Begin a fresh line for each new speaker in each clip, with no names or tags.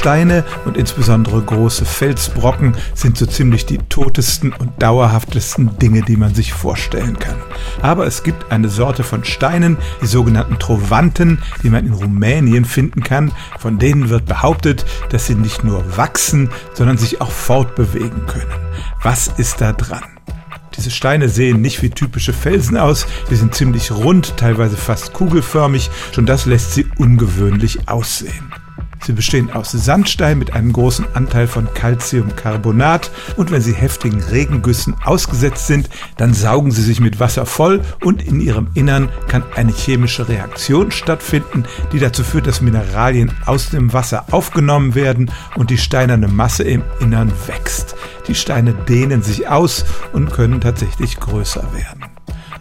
Steine und insbesondere große Felsbrocken sind so ziemlich die totesten und dauerhaftesten Dinge, die man sich vorstellen kann. Aber es gibt eine Sorte von Steinen, die sogenannten Trovanten, die man in Rumänien finden kann. Von denen wird behauptet, dass sie nicht nur wachsen, sondern sich auch fortbewegen können. Was ist da dran? Diese Steine sehen nicht wie typische Felsen aus, sie sind ziemlich rund, teilweise fast kugelförmig, schon das lässt sie ungewöhnlich aussehen. Sie bestehen aus Sandstein mit einem großen Anteil von Calciumcarbonat und wenn sie heftigen Regengüssen ausgesetzt sind, dann saugen sie sich mit Wasser voll und in ihrem Innern kann eine chemische Reaktion stattfinden, die dazu führt, dass Mineralien aus dem Wasser aufgenommen werden und die steinerne Masse im Innern wächst. Die Steine dehnen sich aus und können tatsächlich größer werden.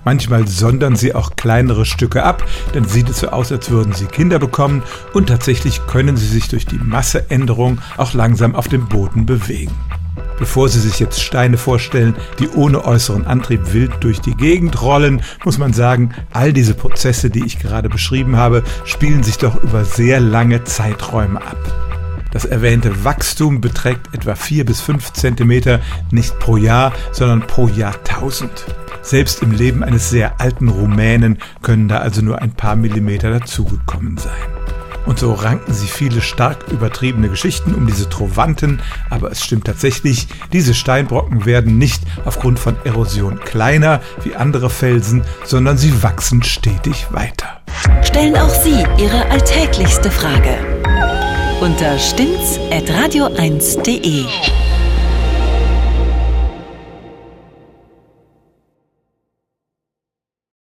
Manchmal sondern sie auch kleinere Stücke ab, dann sieht es so aus, als würden sie Kinder bekommen und tatsächlich können sie sich durch die Masseänderung auch langsam auf dem Boden bewegen. Bevor Sie sich jetzt Steine vorstellen, die ohne äußeren Antrieb wild durch die Gegend rollen, muss man sagen, all diese Prozesse, die ich gerade beschrieben habe, spielen sich doch über sehr lange Zeiträume ab. Das erwähnte Wachstum beträgt etwa 4 bis 5 Zentimeter nicht pro Jahr, sondern pro Jahrtausend. Selbst im Leben eines sehr alten Rumänen können da also nur ein paar Millimeter dazugekommen sein. Und so ranken sie viele stark übertriebene Geschichten um diese Trovanten, aber es stimmt tatsächlich, diese Steinbrocken werden nicht aufgrund von Erosion kleiner wie andere Felsen, sondern sie wachsen stetig weiter.
Stellen auch Sie Ihre alltäglichste Frage unter stimmtz.radio1.de.